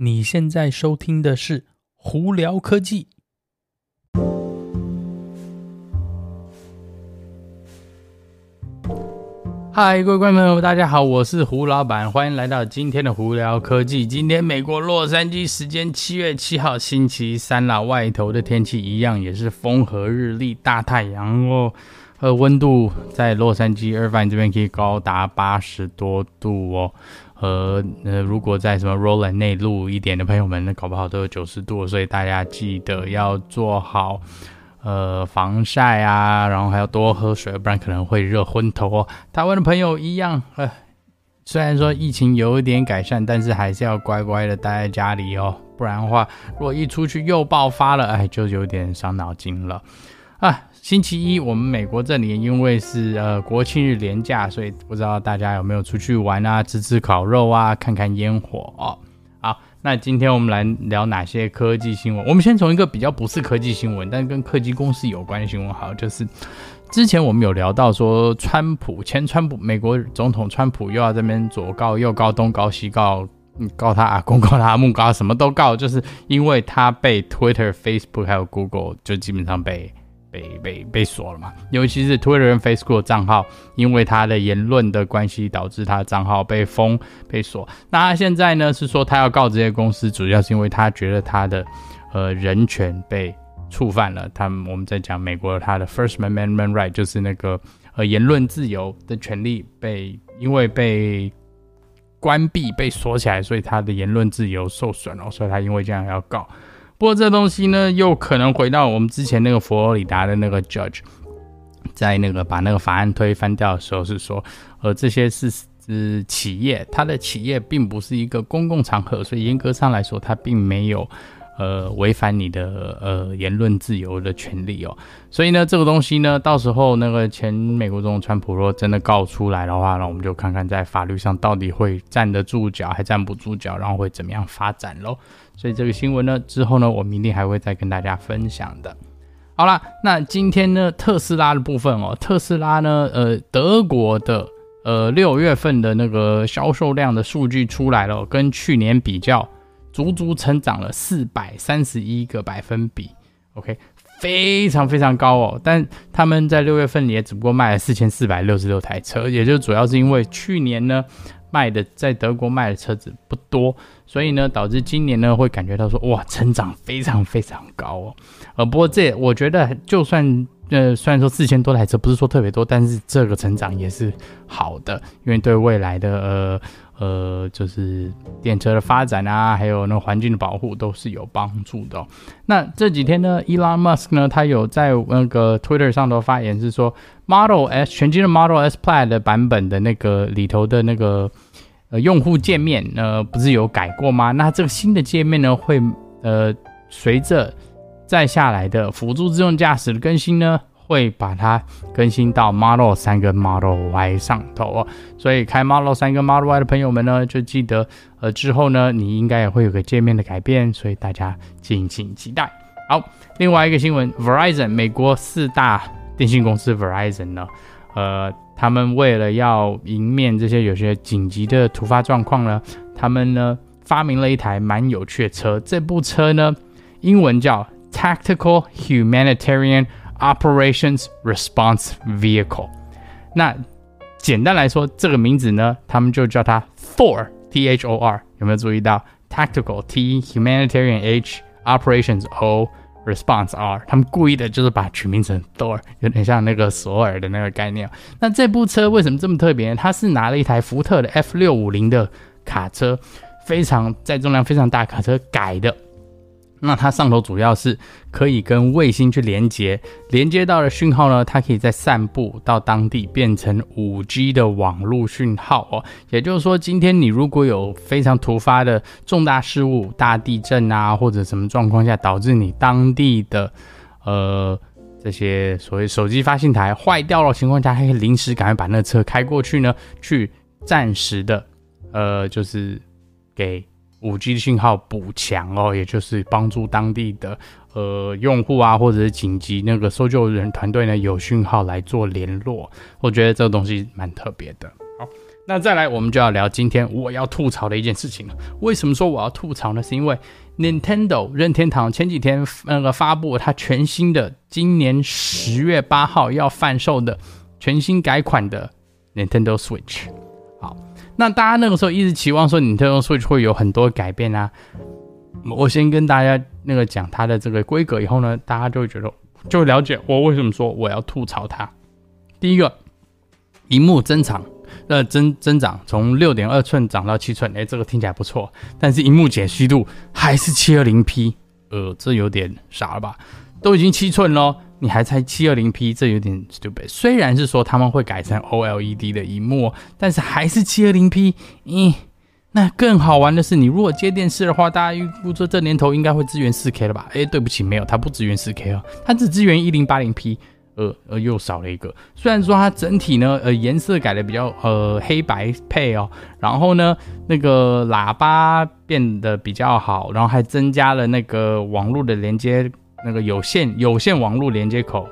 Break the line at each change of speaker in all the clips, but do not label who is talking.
你现在收听的是《胡聊科技》。嗨，各位观众朋友，大家好，我是胡老板，欢迎来到今天的《胡聊科技》。今天美国洛杉矶时间七月七号星期三啦，外头的天气一样也是风和日丽，大太阳哦。呃，温度在洛杉矶、二番这边可以高达八十多度哦。和呃，如果在什么 Roland 内陆一点的朋友们，那搞不好都有九十度，所以大家记得要做好呃防晒啊，然后还要多喝水，不然可能会热昏头哦。台湾的朋友一样，呃，虽然说疫情有一点改善，但是还是要乖乖的待在家里哦，不然的话，如果一出去又爆发了，哎，就有点伤脑筋了啊。星期一，我们美国这里因为是呃国庆日连假，所以不知道大家有没有出去玩啊，吃吃烤肉啊，看看烟火哦。好，那今天我们来聊哪些科技新闻？我们先从一个比较不是科技新闻，但跟科技公司有关的新闻，好，就是之前我们有聊到说，川普前川普美国总统川普又要这边左告右告东告西告，告他阿公告他阿母告他什么都告，就是因为他被 Twitter、Facebook 还有 Google 就基本上被。被被被锁了嘛？尤其是 Twitter 和 Facebook 账号，因为他的言论的关系，导致他的账号被封被锁。那他现在呢是说他要告这些公司，主要是因为他觉得他的呃人权被触犯了。他们我们在讲美国他的 First Amendment Right，就是那个呃言论自由的权利被因为被关闭被锁起来，所以他的言论自由受损了，所以他因为这样要告。不过这东西呢，又可能回到我们之前那个佛罗里达的那个 judge，在那个把那个法案推翻掉的时候，是说，呃，这些是是企业，它的企业并不是一个公共场合，所以严格上来说，它并没有。呃，违反你的呃言论自由的权利哦，所以呢，这个东西呢，到时候那个前美国总统川普若真的告出来的话，那我们就看看在法律上到底会站得住脚，还站不住脚，然后会怎么样发展咯。所以这个新闻呢，之后呢，我明天还会再跟大家分享的。好啦，那今天呢，特斯拉的部分哦，特斯拉呢，呃，德国的呃六月份的那个销售量的数据出来了，跟去年比较。足足成长了四百三十一个百分比，OK，非常非常高哦。但他们在六月份也只不过卖了四千四百六十六台车，也就主要是因为去年呢卖的在德国卖的车子不多，所以呢导致今年呢会感觉到说哇成长非常非常高哦。呃，不过这我觉得就算呃虽然说四千多台车不是说特别多，但是这个成长也是好的，因为对未来的呃。呃，就是电车的发展啊，还有那个环境的保护都是有帮助的哦。那这几天呢，Elon Musk 呢，他有在那个 Twitter 上头发言，是说 Model S 全新的 Model S Plaid 的版本的那个里头的那个呃用户界面，呃，不是有改过吗？那这个新的界面呢，会呃随着再下来的辅助自动驾驶的更新呢。会把它更新到 Model 3跟 Model Y 上头哦，所以开 Model 3跟 Model Y 的朋友们呢，就记得呃之后呢，你应该也会有个界面的改变，所以大家敬请期待。好，另外一个新闻，Verizon 美国四大电信公司 Verizon 呢，呃，他们为了要迎面这些有些紧急的突发状况呢，他们呢发明了一台蛮有趣的车，这部车呢英文叫 Tactical Humanitarian。Operations Response Vehicle，那简单来说，这个名字呢，他们就叫它 Thor，T H O R，有没有注意到？Tactical T Humanitarian H Operations O Response R，他们故意的就是把取名成 Thor，有点像那个索尔的那个概念。那这部车为什么这么特别呢？它是拿了一台福特的 F 六五零的卡车，非常载重量非常大卡车改的。那它上头主要是可以跟卫星去连接，连接到的讯号呢，它可以再散布到当地，变成 5G 的网络讯号哦。也就是说，今天你如果有非常突发的重大事务，大地震啊，或者什么状况下导致你当地的呃这些所谓手机发信台坏掉的情况下，还可以临时赶快把那车开过去呢，去暂时的呃就是给。五 G 的信号补强哦，也就是帮助当地的呃用户啊，或者是紧急那个搜救人团队呢，有讯号来做联络。我觉得这个东西蛮特别的。好，那再来，我们就要聊今天我要吐槽的一件事情了。为什么说我要吐槽呢？是因为 Nintendo 任天堂前几天那个发布它全新的，今年十月八号要贩售的全新改款的 Nintendo Switch。那大家那个时候一直期望说 Nintendo Switch 会有很多改变啊。我先跟大家那个讲它的这个规格，以后呢，大家就会觉得就会了解我为什么说我要吐槽它。第一个，荧幕增长。那增增长从六点二寸涨到七寸，哎，这个听起来不错，但是荧幕解析度还是七二零 P，呃，这有点傻了吧？都已经七寸咯，你还猜七二零 P，这有点 stupid。虽然是说他们会改成 OLED 的荧幕，但是还是七二零 P。嗯，那更好玩的是，你如果接电视的话，大家预估说这年头应该会支援四 K 了吧？哎，对不起，没有，它不支援四 K 哦，它只支援一零八零 P。呃呃，又少了一个。虽然说它整体呢，呃，颜色改的比较呃黑白配哦，然后呢，那个喇叭变得比较好，然后还增加了那个网络的连接，那个有线有线网络连接口，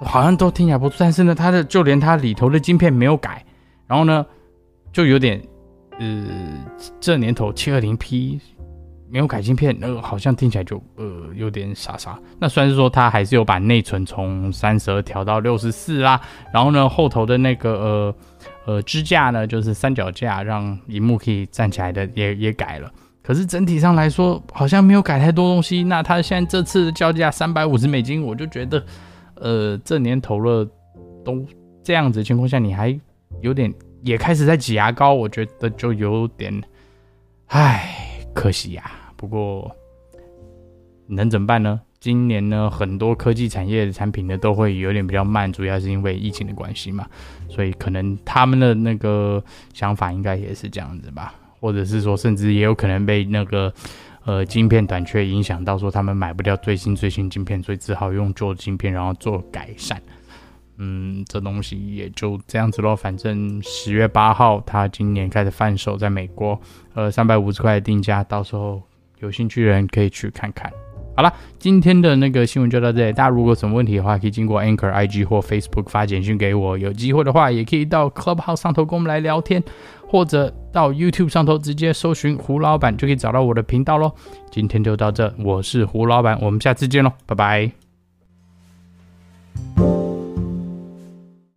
好像都听起来不错。但是呢，它的就连它里头的晶片没有改，然后呢，就有点呃，这年头七二零 P。没有改晶片，那个好像听起来就呃有点傻傻。那虽然是说它还是有把内存从三十二调到六十四啦，然后呢后头的那个呃呃支架呢就是三脚架，让荧幕可以站起来的也也改了。可是整体上来说好像没有改太多东西。那他现在这次的交价三百五十美金，我就觉得呃这年头了都这样子情况下，你还有点也开始在挤牙膏，我觉得就有点唉可惜呀、不过能怎么办呢？今年呢，很多科技产业的产品呢都会有点比较慢，主要是因为疫情的关系嘛，所以可能他们的那个想法应该也是这样子吧，或者是说，甚至也有可能被那个呃晶片短缺影响到，说他们买不掉最新最新晶片，所以只好用旧的晶片，然后做改善。嗯，这东西也就这样子咯。反正十月八号，他今年开始贩售，在美国，呃，三百五十块的定价，到时候。有兴趣的人可以去看看。好了，今天的那个新闻就到这里。大家如果有什么问题的话，可以经过 Anchor IG 或 Facebook 发简讯给我。有机会的话，也可以到 Clubhouse 上头跟我们来聊天，或者到 YouTube 上头直接搜寻胡老板就可以找到我的频道喽。今天就到这，我是胡老板，我们下次见喽，拜拜。